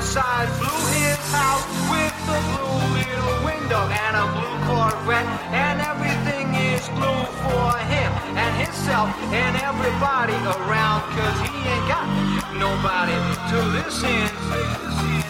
outside. Blue his house with a blue little window and a blue Corvette. And everything is blue for him and himself and everybody around. Cause he ain't got nobody to listen. I'm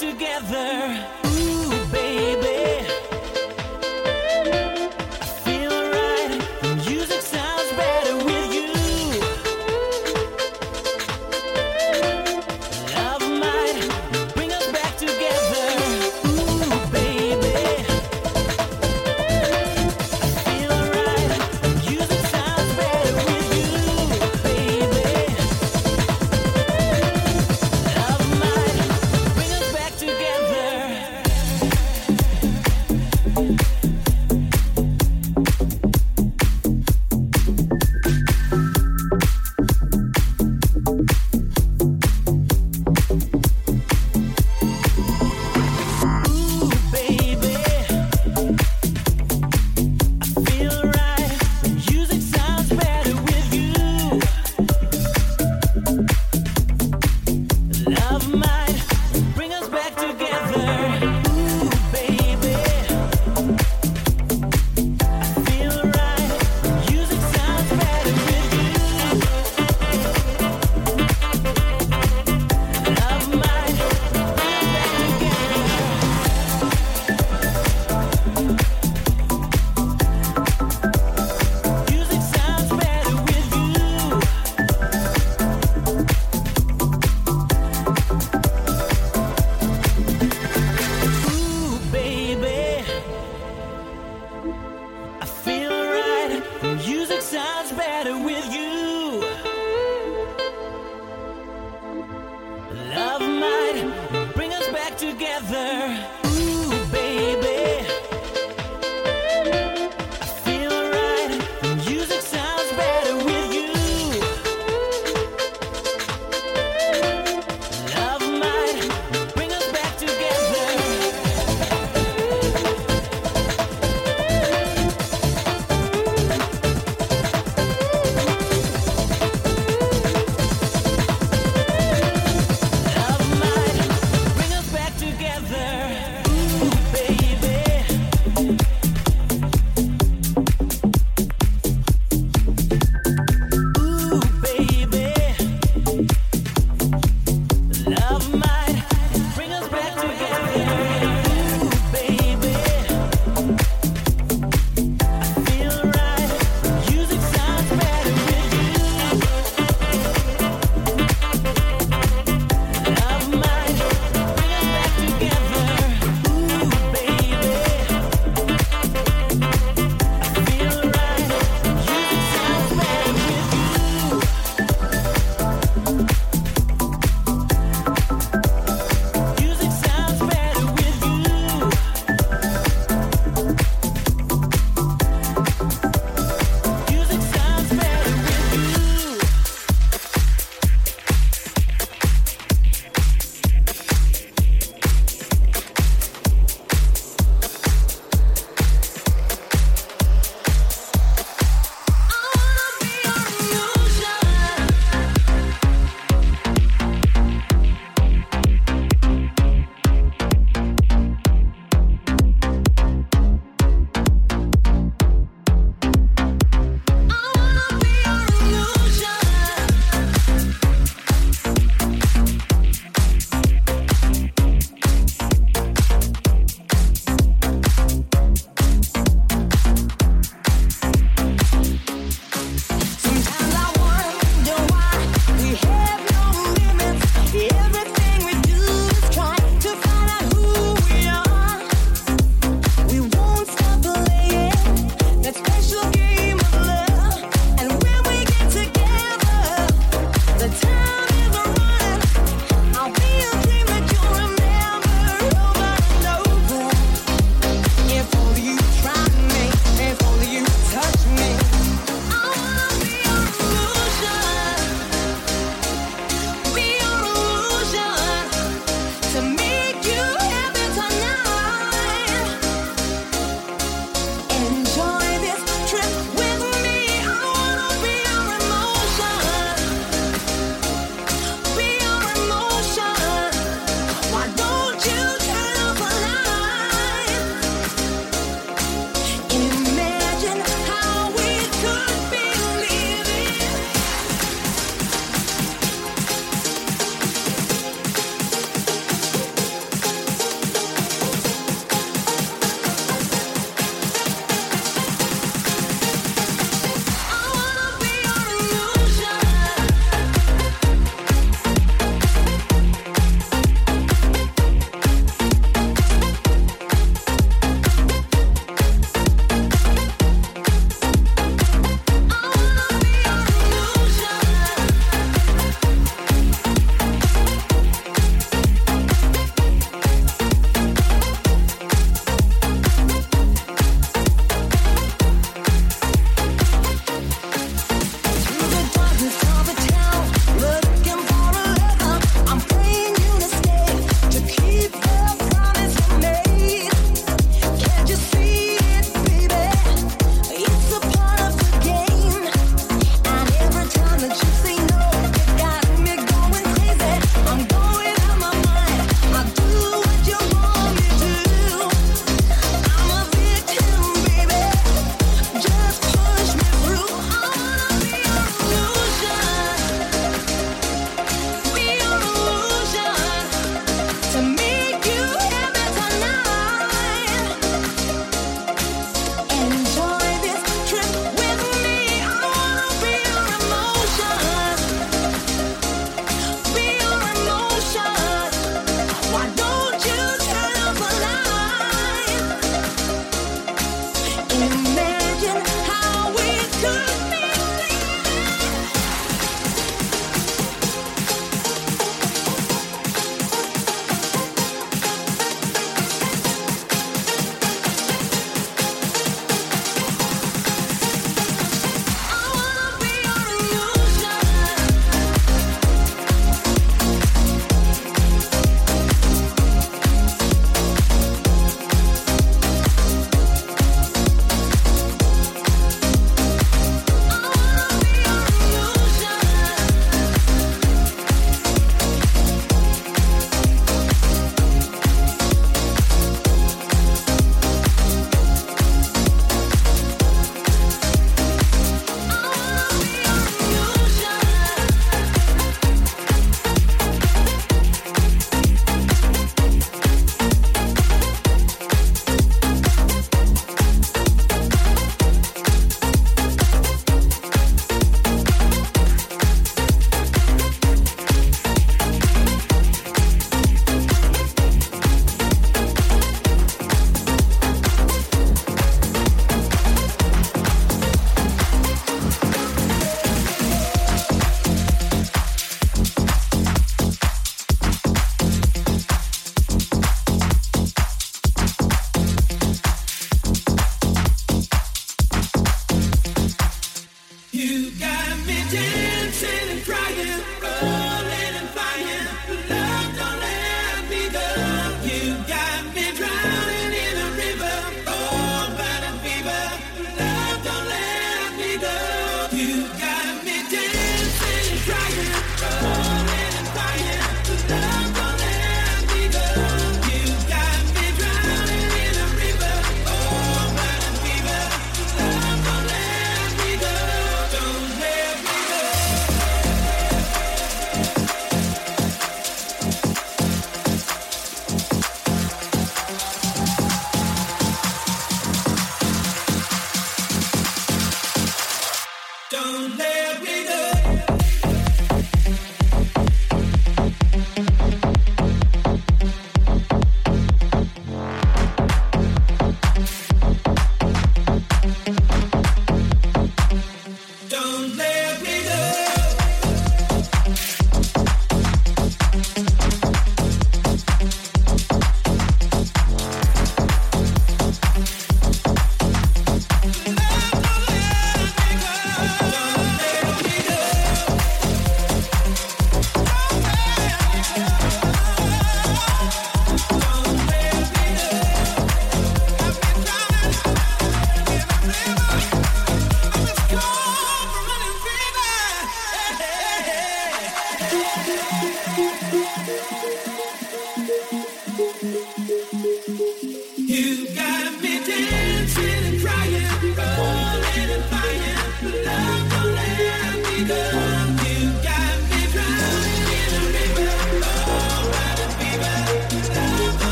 together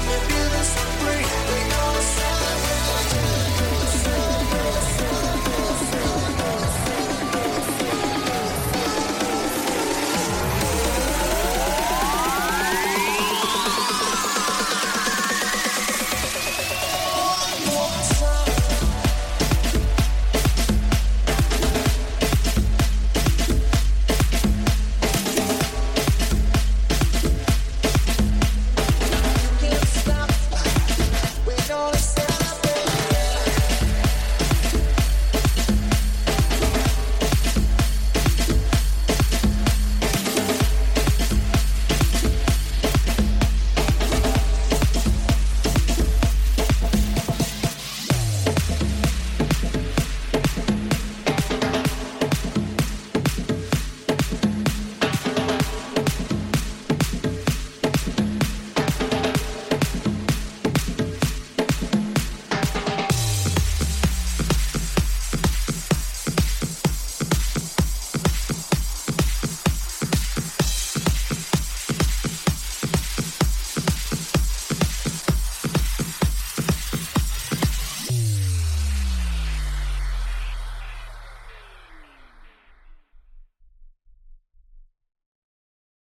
Let me be the free. We gonna